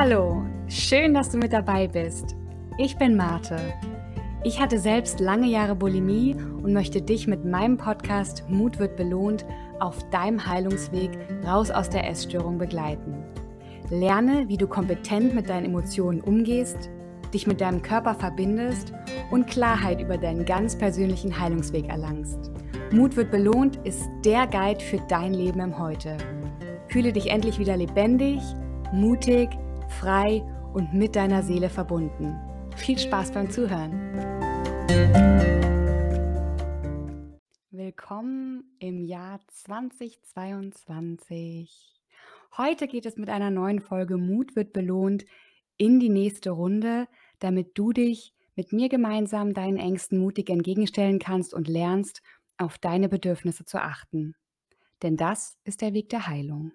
Hallo, schön, dass du mit dabei bist. Ich bin Marte. Ich hatte selbst lange Jahre Bulimie und möchte dich mit meinem Podcast Mut wird belohnt auf deinem Heilungsweg raus aus der Essstörung begleiten. Lerne, wie du kompetent mit deinen Emotionen umgehst, dich mit deinem Körper verbindest und Klarheit über deinen ganz persönlichen Heilungsweg erlangst. Mut wird belohnt ist der Guide für dein Leben im Heute. Fühle dich endlich wieder lebendig, mutig, frei und mit deiner Seele verbunden. Viel Spaß beim Zuhören. Willkommen im Jahr 2022. Heute geht es mit einer neuen Folge Mut wird belohnt in die nächste Runde, damit du dich mit mir gemeinsam deinen Ängsten mutig entgegenstellen kannst und lernst, auf deine Bedürfnisse zu achten. Denn das ist der Weg der Heilung.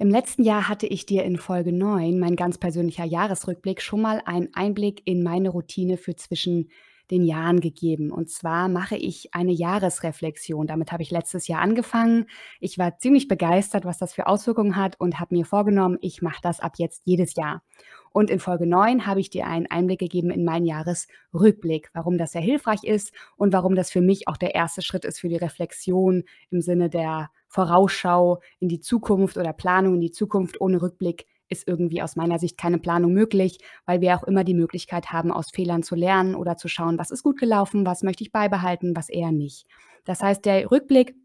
Im letzten Jahr hatte ich dir in Folge 9, mein ganz persönlicher Jahresrückblick, schon mal einen Einblick in meine Routine für zwischen den Jahren gegeben. Und zwar mache ich eine Jahresreflexion. Damit habe ich letztes Jahr angefangen. Ich war ziemlich begeistert, was das für Auswirkungen hat und habe mir vorgenommen, ich mache das ab jetzt jedes Jahr. Und in Folge 9 habe ich dir einen Einblick gegeben in meinen Jahresrückblick, warum das sehr hilfreich ist und warum das für mich auch der erste Schritt ist für die Reflexion im Sinne der Vorausschau in die Zukunft oder Planung in die Zukunft ohne Rückblick ist irgendwie aus meiner Sicht keine Planung möglich, weil wir auch immer die Möglichkeit haben, aus Fehlern zu lernen oder zu schauen, was ist gut gelaufen, was möchte ich beibehalten, was eher nicht. Das heißt, der Rückblick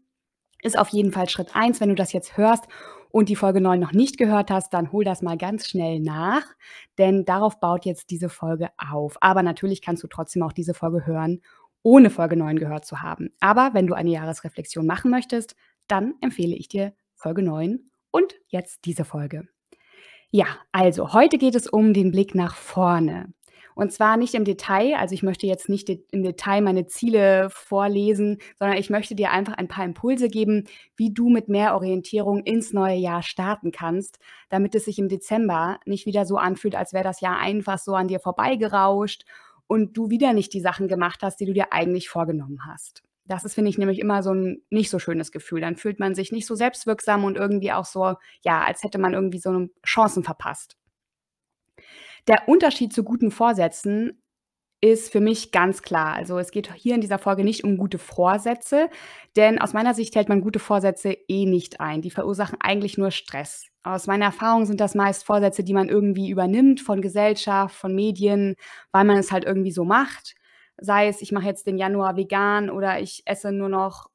ist auf jeden Fall Schritt 1. Wenn du das jetzt hörst und die Folge 9 noch nicht gehört hast, dann hol das mal ganz schnell nach, denn darauf baut jetzt diese Folge auf. Aber natürlich kannst du trotzdem auch diese Folge hören, ohne Folge 9 gehört zu haben. Aber wenn du eine Jahresreflexion machen möchtest, dann empfehle ich dir Folge 9 und jetzt diese Folge. Ja, also heute geht es um den Blick nach vorne. Und zwar nicht im Detail, also ich möchte jetzt nicht im Detail meine Ziele vorlesen, sondern ich möchte dir einfach ein paar Impulse geben, wie du mit mehr Orientierung ins neue Jahr starten kannst, damit es sich im Dezember nicht wieder so anfühlt, als wäre das Jahr einfach so an dir vorbeigerauscht und du wieder nicht die Sachen gemacht hast, die du dir eigentlich vorgenommen hast. Das ist, finde ich, nämlich immer so ein nicht so schönes Gefühl. Dann fühlt man sich nicht so selbstwirksam und irgendwie auch so, ja, als hätte man irgendwie so Chancen verpasst. Der Unterschied zu guten Vorsätzen ist für mich ganz klar. Also es geht hier in dieser Folge nicht um gute Vorsätze, denn aus meiner Sicht hält man gute Vorsätze eh nicht ein. Die verursachen eigentlich nur Stress. Aus meiner Erfahrung sind das meist Vorsätze, die man irgendwie übernimmt von Gesellschaft, von Medien, weil man es halt irgendwie so macht. Sei es, ich mache jetzt den Januar vegan oder ich esse nur noch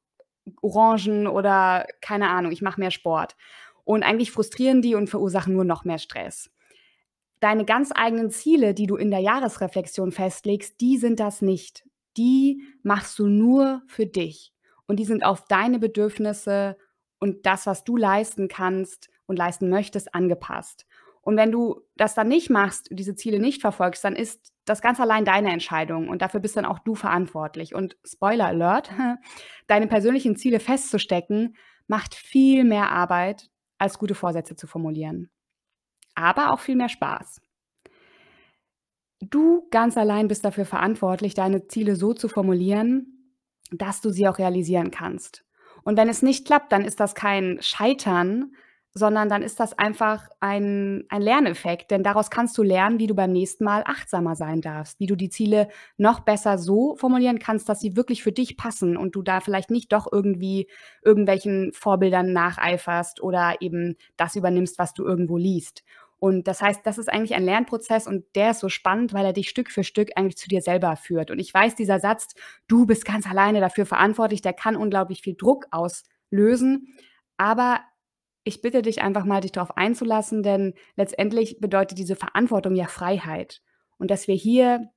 Orangen oder keine Ahnung, ich mache mehr Sport. Und eigentlich frustrieren die und verursachen nur noch mehr Stress. Deine ganz eigenen Ziele, die du in der Jahresreflexion festlegst, die sind das nicht. Die machst du nur für dich. Und die sind auf deine Bedürfnisse und das, was du leisten kannst und leisten möchtest, angepasst. Und wenn du das dann nicht machst, diese Ziele nicht verfolgst, dann ist das ganz allein deine Entscheidung und dafür bist dann auch du verantwortlich. Und Spoiler Alert, deine persönlichen Ziele festzustecken, macht viel mehr Arbeit, als gute Vorsätze zu formulieren. Aber auch viel mehr Spaß. Du ganz allein bist dafür verantwortlich, deine Ziele so zu formulieren, dass du sie auch realisieren kannst. Und wenn es nicht klappt, dann ist das kein Scheitern, sondern dann ist das einfach ein, ein Lerneffekt, denn daraus kannst du lernen, wie du beim nächsten Mal achtsamer sein darfst, wie du die Ziele noch besser so formulieren kannst, dass sie wirklich für dich passen und du da vielleicht nicht doch irgendwie irgendwelchen Vorbildern nacheiferst oder eben das übernimmst, was du irgendwo liest. Und das heißt, das ist eigentlich ein Lernprozess und der ist so spannend, weil er dich Stück für Stück eigentlich zu dir selber führt. Und ich weiß, dieser Satz, du bist ganz alleine dafür verantwortlich, der kann unglaublich viel Druck auslösen. Aber ich bitte dich einfach mal, dich darauf einzulassen, denn letztendlich bedeutet diese Verantwortung ja Freiheit. Und dass wir hier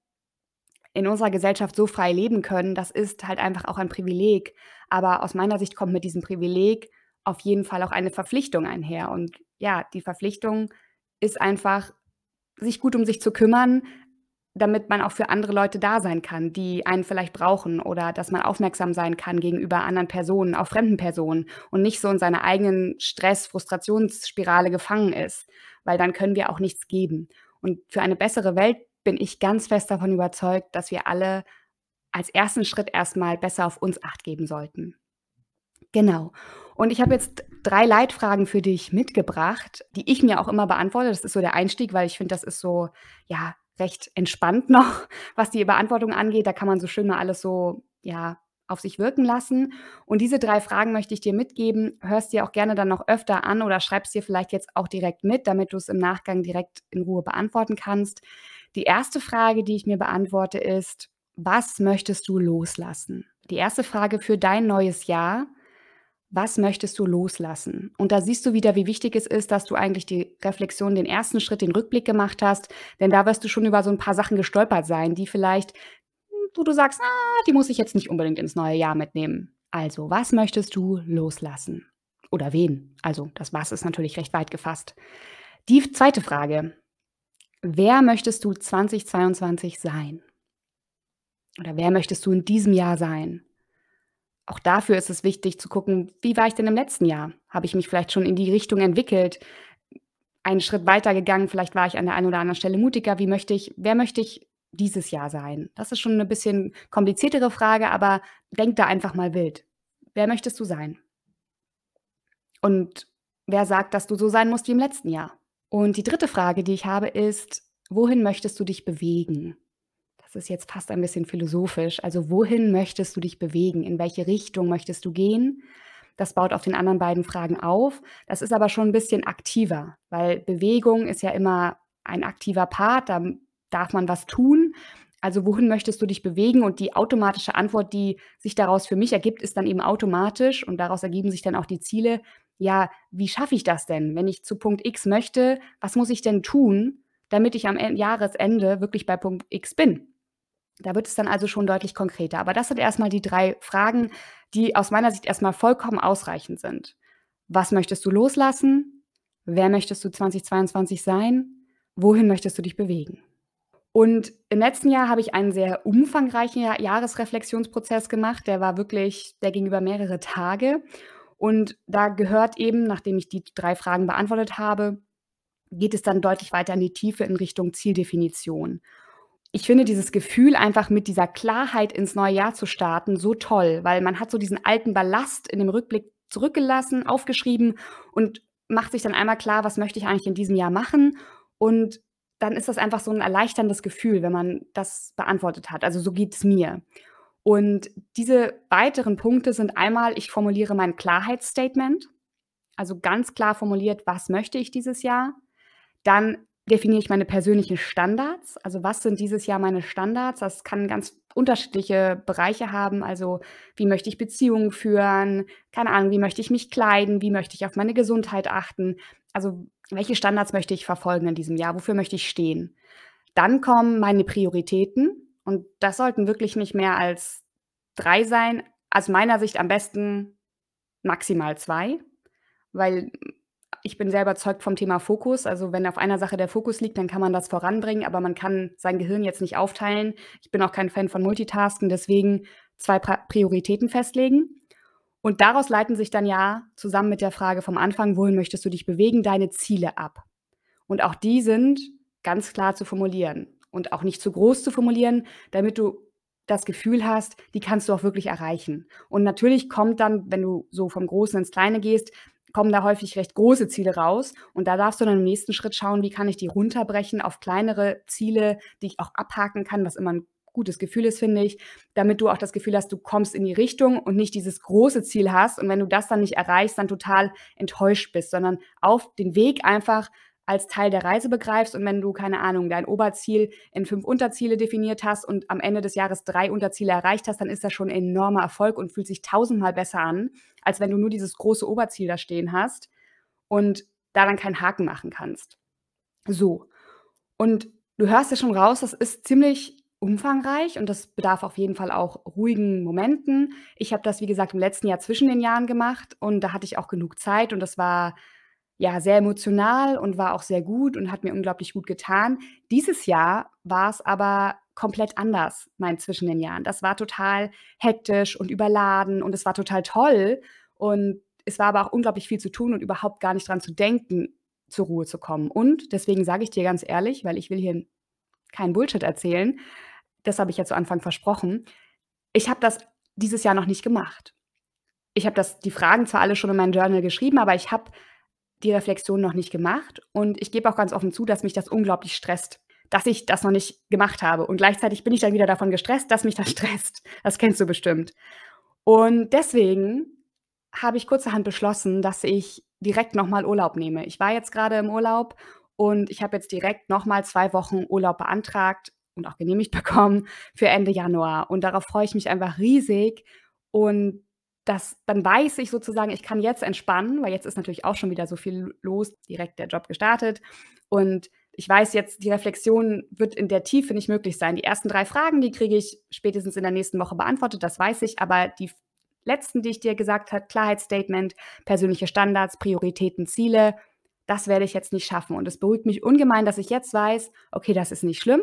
in unserer Gesellschaft so frei leben können, das ist halt einfach auch ein Privileg. Aber aus meiner Sicht kommt mit diesem Privileg auf jeden Fall auch eine Verpflichtung einher. Und ja, die Verpflichtung ist einfach, sich gut um sich zu kümmern, damit man auch für andere Leute da sein kann, die einen vielleicht brauchen oder dass man aufmerksam sein kann gegenüber anderen Personen, auch fremden Personen und nicht so in seiner eigenen Stress-, Frustrationsspirale gefangen ist, weil dann können wir auch nichts geben. Und für eine bessere Welt bin ich ganz fest davon überzeugt, dass wir alle als ersten Schritt erstmal besser auf uns acht geben sollten. Genau. Und ich habe jetzt 3 Leitfragen für dich mitgebracht, die ich mir auch immer beantworte. Das ist so der Einstieg, weil ich finde, das ist so, ja, recht entspannt noch, was die Beantwortung angeht. Da kann man so schön mal alles so, ja, auf sich wirken lassen. Und diese 3 Fragen möchte ich dir mitgeben. Hörst dir auch gerne dann noch öfter an oder schreibst dir vielleicht jetzt auch direkt mit, damit du es im Nachgang direkt in Ruhe beantworten kannst. Die erste Frage, die ich mir beantworte, ist: Was möchtest du loslassen? Die erste Frage für dein neues Jahr: Was möchtest du loslassen? Und da siehst du wieder, wie wichtig es ist, dass du eigentlich die Reflexion, den ersten Schritt, den Rückblick gemacht hast, denn da wirst du schon über so 'n paar Sachen gestolpert sein, die vielleicht wo du sagst: „Ah, die muss ich jetzt nicht unbedingt ins neue Jahr mitnehmen.“ Also, was möchtest du loslassen? Oder wen? Also, das „Was“ ist natürlich recht weit gefasst. Die zweite Frage: Wer möchtest du 2022 sein? Oder wer möchtest du in diesem Jahr sein? Auch dafür ist es wichtig zu gucken: Wie war ich denn im letzten Jahr? Habe ich mich vielleicht schon in die Richtung entwickelt, einen Schritt weitergegangen? Vielleicht war ich an der einen oder anderen Stelle mutiger. Wie möchte ich wer möchte ich dieses Jahr sein? Das ist schon 'ne bisschen kompliziertere Frage, aber denk da einfach mal wild. Wer möchtest du sein? Und wer sagt, dass du so sein musst wie im letzten Jahr? Und die dritte Frage, die ich habe, ist: Wohin möchtest du dich bewegen? Ist jetzt fast ein bisschen philosophisch. Also, wohin möchtest du dich bewegen? In welche Richtung möchtest du gehen? Das baut auf den anderen beiden Fragen auf. Das ist aber schon 'n bisschen aktiver, weil Bewegung ist ja immer ein aktiver Part, da darf man was tun. Also, wohin möchtest du dich bewegen? Und die automatische Antwort, die sich daraus für mich ergibt, ist dann eben automatisch und daraus ergeben sich dann auch die Ziele. Ja, wie schaffe ich das denn? Wenn ich zu Punkt X möchte, was muss ich denn tun, damit ich am En Jahresende wirklich bei Punkt X bin? Da wird es dann also schon deutlich konkreter. Aber das sind erst mal die 3 Fragen, die aus meiner Sicht erst mal vollkommen ausreichend sind. Was möchtest du loslassen? Wer möchtest du 2022 sein? Wohin möchtest du dich bewegen? Und im letzten Jahr habe ich einen sehr umfangreichen Ja Jahresreflexionsprozess gemacht. Der war wirklich der ging über mehrere Tage. Und da gehört eben, nachdem ich die 3 Fragen beantwortet habe, geht es dann deutlich weiter in die Tiefe in Richtung Zieldefinition. Ich finde dieses Gefühl, einfach mit dieser Klarheit ins neue Jahr zu starten, so toll, weil man hat so diesen alten Ballast in dem Rückblick zurückgelassen, aufgeschrieben und macht sich dann einmal klar: „Was möchte ich eigentlich in diesem Jahr machen?“ Und dann ist das einfach so 'n erleichterndes Gefühl, wenn man das beantwortet hat. Also, so geht's mir. Und diese weiteren Punkte sind einmal, ich formuliere mein Klarheitsstatement, also ganz klar formuliert: „Was möchte ich dieses Jahr?“ Dann definiere ich meine persönlichen Standards. Also, was sind dieses Jahr meine Standards? Das kann ganz unterschiedliche Bereiche haben. Also, wie möchte ich Beziehungen führen? Keine Ahnung, wie möchte ich mich kleiden? Wie möchte ich auf meine Gesundheit achten? Also, welche Standards möchte ich verfolgen in diesem Jahr? Wofür möchte ich stehen? Dann kommen meine Prioritäten und das sollten wirklich nicht mehr als 3 sein. Aus meiner Sicht am besten maximal 2, weil ich bin sehr überzeugt vom Thema Fokus. Also, wenn auf einer Sache der Fokus liegt, dann kann man das voranbringen, aber man kann sein Gehirn jetzt nicht aufteilen. Ich bin auch kein Fan von Multitasken, deswegen 2 Pra Prioritäten festlegen. Und daraus leiten sich dann ja zusammen mit der Frage vom Anfang: „Wohin möchtest du dich bewegen?“ deine Ziele ab. Und auch die sind ganz klar zu formulieren und auch nicht zu groß zu formulieren, damit du das Gefühl hast, die kannst du auch wirklich erreichen. Und natürlich kommt dann, wenn du so vom Großen ins Kleine gehst, kommen da häufig recht große Ziele raus. Und da darfst du dann im nächsten Schritt schauen: Wie kann ich die runterbrechen auf kleinere Ziele, die ich auch abhaken kann, was immer 'n gutes Gefühl ist, finde ich, damit du auch das Gefühl hast, du kommst in die Richtung und nicht dieses große Ziel hast und wenn du das dann nicht erreichst, dann total enttäuscht bist, sondern auf den Weg einfach als Teil der Reise begreifst. Und wenn du, keine Ahnung, dein Oberziel in 5 Unterziele definiert hast und am Ende des Jahres 3 Unterziele erreicht hast, dann ist das schon 'n enormer Erfolg und fühlt sich tausendmal besser an, als wenn du nur dieses große Oberziel da stehen hast und da dann keinen Haken machen kannst. So. Und du hörst ja schon raus, das ist ziemlich umfangreich und das bedarf auf jeden Fall auch ruhigen Momenten. Ich habe das, wie gesagt, im letzten Jahr zwischen den Jahren gemacht und da hatte ich auch genug Zeit und das war, ja, sehr emotional und war auch sehr gut und hat mir unglaublich gut getan. Dieses Jahr war's aber komplett anders, mein zwischen den Jahren. Das war total hektisch und überladen und es war total toll und es war aber auch unglaublich viel zu tun und überhaupt gar nicht dran zu denken, zur Ruhe zu kommen. Und deswegen sage ich dir ganz ehrlich, weil ich will hier keinen Bullshit erzählen, das habe ich ja zu Anfang versprochen, ich habe das dieses Jahr noch nicht gemacht. ich habe das die Fragen zwar alle schon in mein Journal geschrieben, aber ich habe die Reflexion noch nicht gemacht und ich gebe auch ganz offen zu, dass mich das unglaublich stresst, dass ich das noch nicht gemacht habe und gleichzeitig bin ich dann wieder davon gestresst, dass mich das stresst. Das kennst du bestimmt. Und deswegen habe ich kurzerhand beschlossen, dass ich direkt noch mal Urlaub nehme. Ich war jetzt gerade im Urlaub und ich habe jetzt direkt noch mal 2 Wochen Urlaub beantragt und auch genehmigt bekommen für Ende Januar und darauf freue ich mich einfach riesig und das dann weiß ich sozusagen, ich kann jetzt entspannen, weil jetzt ist natürlich auch schon wieder so viel los, direkt der Job gestartet und ich weiß jetzt, die Reflexion wird in der Tiefe nicht möglich sein. Die ersten 3 Fragen, die kriege ich spätestens in der nächsten Woche beantwortet, das weiß ich, aber die letzten, die ich dir gesagt habe, Klarheitsstatement, persönliche Standards, Prioritäten, Ziele, das werde ich jetzt nicht schaffen. Und es beruhigt mich ungemein, dass ich jetzt weiß, okay, das ist nicht schlimm.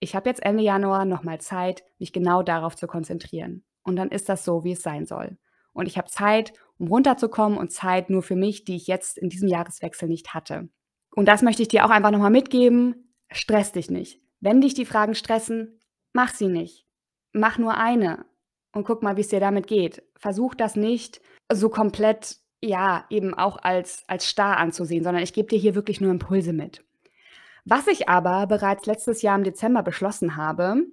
Ich habe jetzt Ende Januar nochmal Zeit, mich genau darauf zu konzentrieren. Und dann ist das so, wie es sein soll. Und ich habe Zeit, um runterzukommen und Zeit nur für mich, die ich jetzt in diesem Jahreswechsel nicht hatte. Und das möchte ich dir auch einfach nochmal mitgeben. Stress dich nicht. Wenn dich die Fragen stressen, mach sie nicht. Mach nur eine und guck mal, wie es dir damit geht. Versuch das nicht so komplett, ja, eben auch als, als starr anzusehen, sondern ich gebe dir hier wirklich nur Impulse mit. Was ich aber bereits letztes Jahr im Dezember beschlossen habe,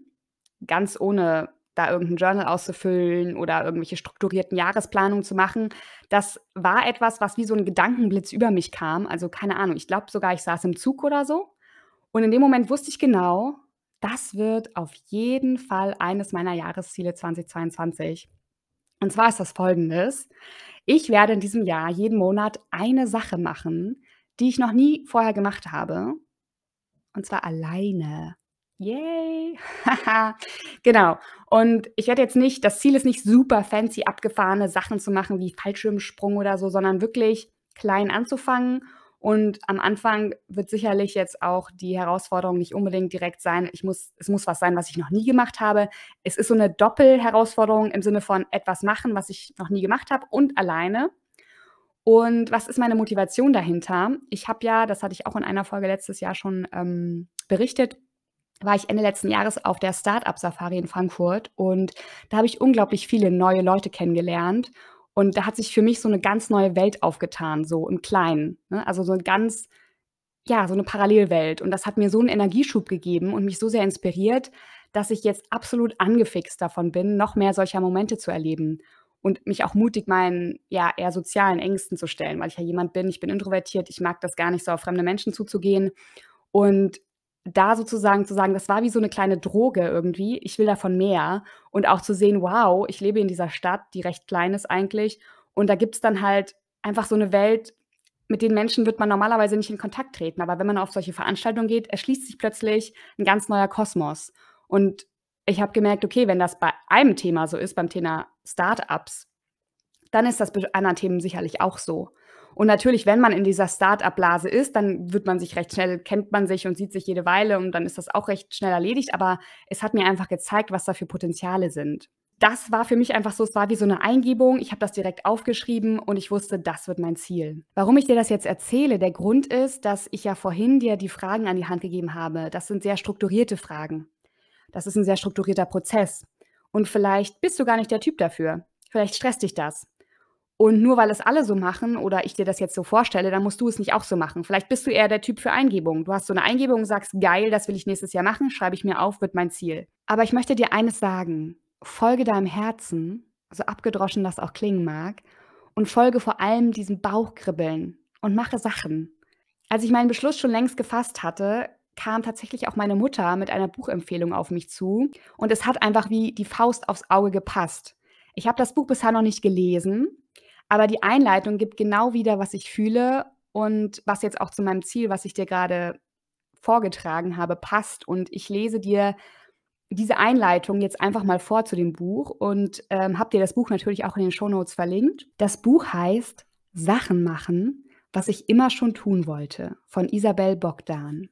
ganz ohne da irgendein Journal auszufüllen oder irgendwelche strukturierten Jahresplanungen zu machen, das war etwas, was wie so ein Gedankenblitz über mich kam. Also keine Ahnung, ich glaube sogar, ich saß im Zug oder so. Und in dem Moment wusste ich genau, das wird auf jeden Fall eines meiner Jahresziele 2022. Und zwar ist das folgendes. Ich werde in diesem Jahr jeden Monat eine Sache machen, die ich noch nie vorher gemacht habe. Und zwar alleine. Yay! genau. Und ich werde jetzt nicht, das Ziel ist nicht super fancy abgefahrene Sachen zu machen wie Fallschirmsprung oder so, sondern wirklich klein anzufangen und am Anfang wird sicherlich jetzt auch die Herausforderung nicht unbedingt direkt sein, ich muss, es muss was sein, was ich noch nie gemacht habe. Es ist so eine Doppelherausforderung im Sinne von etwas machen, was ich noch nie gemacht habe und alleine. Und was ist meine Motivation dahinter? Ich habe ja, das hatte ich auch in einer Folge letztes Jahr schon ähm, berichtet, war ich Ende letzten Jahres auf der Startup-Safari in Frankfurt und da habe ich unglaublich viele neue Leute kennengelernt und da hat sich für mich so eine ganz neue Welt aufgetan, so im Kleinen, ne? Also, so 'n ganz ja, so eine Parallelwelt. Und das hat mir so einen Energieschub gegeben und mich so sehr inspiriert, dass ich jetzt absolut angefixt davon bin, noch mehr solcher Momente zu erleben und mich auch mutig meinen, ja, eher sozialen Ängsten zu stellen, weil ich ja jemand bin ich bin introvertiert, ich mag das gar nicht so, auf fremde Menschen zuzugehen. Und da sozusagen zu sagen, das war wie so eine kleine Droge irgendwie. Ich will davon mehr und auch zu sehen, wow, ich lebe in dieser Stadt, die recht klein ist eigentlich und da gibt es dann halt einfach so eine Welt, mit den Menschen wird man normalerweise nicht in Kontakt treten, aber wenn man auf solche Veranstaltungen geht, erschließt sich plötzlich ein ganz neuer Kosmos. Und ich habe gemerkt, okay, wenn das bei einem Thema so ist, beim Thema Startups, dann ist das bei anderen Themen sicherlich auch so. Und natürlich, wenn man in dieser Start-up-Blase ist, dann wird man sich recht schnell, kennt man sich und sieht sich jede Weile und dann ist das auch recht schnell erledigt. Aber es hat mir einfach gezeigt, was da für Potenziale sind. Das war für mich einfach so, es war wie so eine Eingebung. Ich habe das direkt aufgeschrieben und ich wusste, das wird mein Ziel. Warum ich dir das jetzt erzähle, der Grund ist, dass ich ja vorhin dir die Fragen an die Hand gegeben habe. Das sind sehr strukturierte Fragen. Das ist ein sehr strukturierter Prozess. Und vielleicht bist du gar nicht der Typ dafür. Vielleicht stresst dich das. Und nur weil es alle so machen oder ich dir das jetzt so vorstelle, dann musst du es nicht auch so machen. Vielleicht bist du eher der Typ für Eingebungen. Du hast so eine Eingebung und sagst, geil, das will ich nächstes Jahr machen, schreibe ich mir auf, wird mein Ziel. Aber ich möchte dir eines sagen, folge deinem Herzen, so abgedroschen das auch klingen mag, und folge vor allem diesem Bauchkribbeln und mache Sachen. Als ich meinen Beschluss schon längst gefasst hatte, kam tatsächlich auch meine Mutter mit einer Buchempfehlung auf mich zu und es hat einfach wie die Faust aufs Auge gepasst. Ich habe das Buch bisher noch nicht gelesen, aber die Einleitung gibt genau wieder, was ich fühle und was jetzt auch zu meinem Ziel, was ich dir gerade vorgetragen habe, passt. Und ich lese dir diese Einleitung jetzt einfach mal vor zu dem Buch und ähm, habe dir das Buch natürlich auch in den Shownotes verlinkt. Das Buch heißt Sachen machen, was ich immer schon tun wollte, von Isabel Bogdan.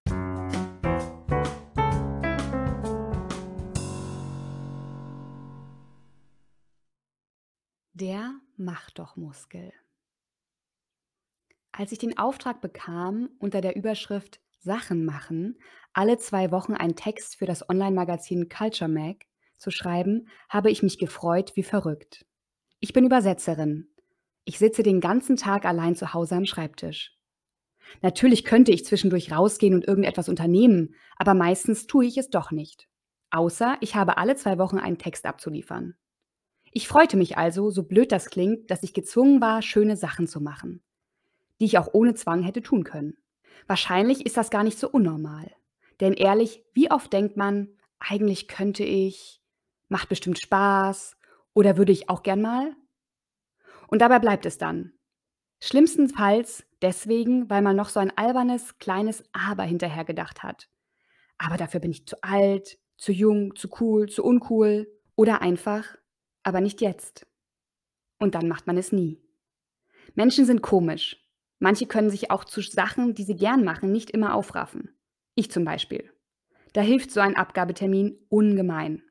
Mach doch Muskel. Als ich den Auftrag bekam, unter der Überschrift Sachen machen, alle zwei Wochen einen Text für das Online-Magazin Culture Mag zu schreiben, habe ich mich gefreut wie verrückt. Ich bin Übersetzerin. Ich sitze den ganzen Tag allein zu Hause am Schreibtisch. Natürlich könnte ich zwischendurch rausgehen und irgendetwas unternehmen, aber meistens tue ich es doch nicht. Außer ich habe alle zwei Wochen einen Text abzuliefern. Ich freute mich also, so blöd das klingt, dass ich gezwungen war, schöne Sachen zu machen, die ich auch ohne Zwang hätte tun können. Wahrscheinlich ist das gar nicht so unnormal. Denn ehrlich, wie oft denkt man, eigentlich könnte ich, macht bestimmt Spaß oder würde ich auch gern mal? Und dabei bleibt es dann. Schlimmstenfalls deswegen, weil man noch so ein albernes, kleines Aber hinterher gedacht hat. Aber dafür bin ich zu alt, zu jung, zu cool, zu uncool oder einfach, aber nicht jetzt. Und dann macht man es nie. Menschen sind komisch. Manche können sich auch zu Sachen, die sie gern machen, nicht immer aufraffen. Ich zum Beispiel. Da hilft so ein Abgabetermin ungemein.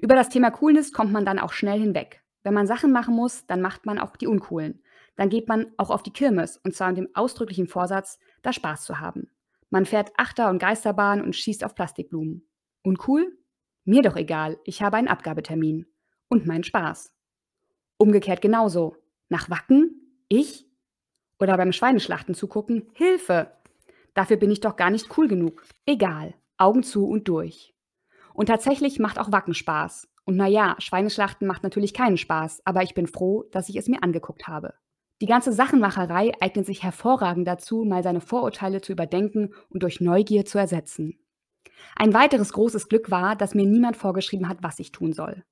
Über das Thema Coolness kommt man dann auch schnell hinweg. Wenn man Sachen machen muss, dann macht man auch die uncoolen. Dann geht man auch auf die Kirmes und zwar mit dem ausdrücklichen Vorsatz, da Spaß zu haben. Man fährt Achter- und Geisterbahn und schießt auf Plastikblumen. Uncool? Mir doch egal, ich habe einen Abgabetermin. Und meinen Spaß. Umgekehrt genauso. Nach Wacken? Ich? Oder beim Schweineschlachten zugucken? Hilfe! Dafür bin ich doch gar nicht cool genug. Egal. Augen zu und durch. Und tatsächlich macht auch Wacken Spaß. Und naja, Schweineschlachten macht natürlich keinen Spaß, aber ich bin froh, dass ich es mir angeguckt habe. Die ganze Sachenmacherei eignet sich hervorragend dazu, mal seine Vorurteile zu überdenken und durch Neugier zu ersetzen. Ein weiteres großes Glück war, dass mir niemand vorgeschrieben hat, was ich tun soll.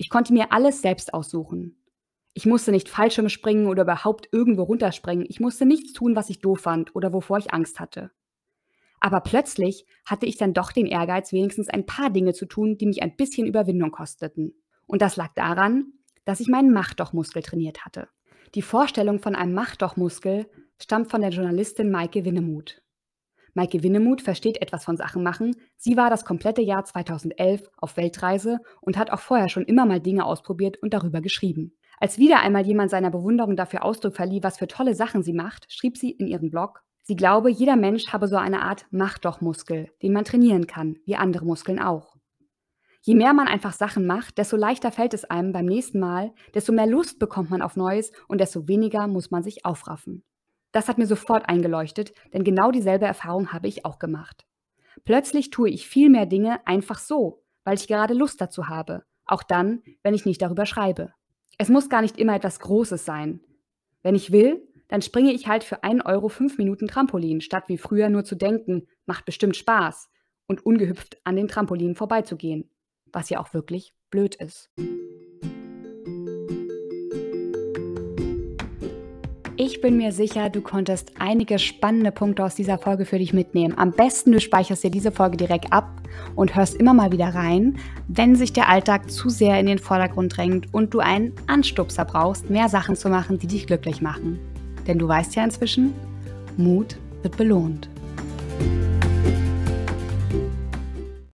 Ich konnte mir alles selbst aussuchen. Ich musste nicht Fallschirme springen oder überhaupt irgendwo runterspringen. Ich musste nichts tun, was ich doof fand oder wovor ich Angst hatte. Aber plötzlich hatte ich dann doch den Ehrgeiz, wenigstens ein paar Dinge zu tun, die mich ein bisschen Überwindung kosteten. Und das lag daran, dass ich meinen Machtdochmuskel trainiert hatte. Die Vorstellung von einem Machtdochmuskel stammt von der Journalistin Maike Winnemuth. Maike Winnemuth versteht etwas von Sachen machen. Sie war das komplette Jahr 2011 auf Weltreise und hat auch vorher schon immer mal Dinge ausprobiert und darüber geschrieben. Als wieder einmal jemand seiner Bewunderung dafür Ausdruck verlieh, was für tolle Sachen sie macht, schrieb sie in ihrem Blog, Sie glaube, jeder Mensch habe so eine Art Mach-doch-Muskel, den man trainieren kann, wie andere Muskeln auch. Je mehr man einfach Sachen macht, desto leichter fällt es einem beim nächsten Mal, desto mehr Lust bekommt man auf Neues und desto weniger muss man sich aufraffen. Das hat mir sofort eingeleuchtet, denn genau dieselbe Erfahrung habe ich auch gemacht. Plötzlich tue ich viel mehr Dinge einfach so, weil ich gerade Lust dazu habe, auch dann, wenn ich nicht darüber schreibe. Es muss gar nicht immer etwas Großes sein. Wenn ich will, dann springe ich halt für einen Euro fünf Minuten Trampolin, statt wie früher nur zu denken, macht bestimmt Spaß und ungehüpft an den Trampolinen vorbeizugehen, was ja auch wirklich blöd ist. Ich bin mir sicher, du konntest einige spannende Punkte aus dieser Folge für dich mitnehmen. Am besten du speicherst dir diese Folge direkt ab und hörst immer mal wieder rein, wenn sich der Alltag zu sehr in den Vordergrund drängt und du einen Anstupser brauchst, mehr Sachen zu machen, die dich glücklich machen. Denn du weißt ja inzwischen, Mut wird belohnt.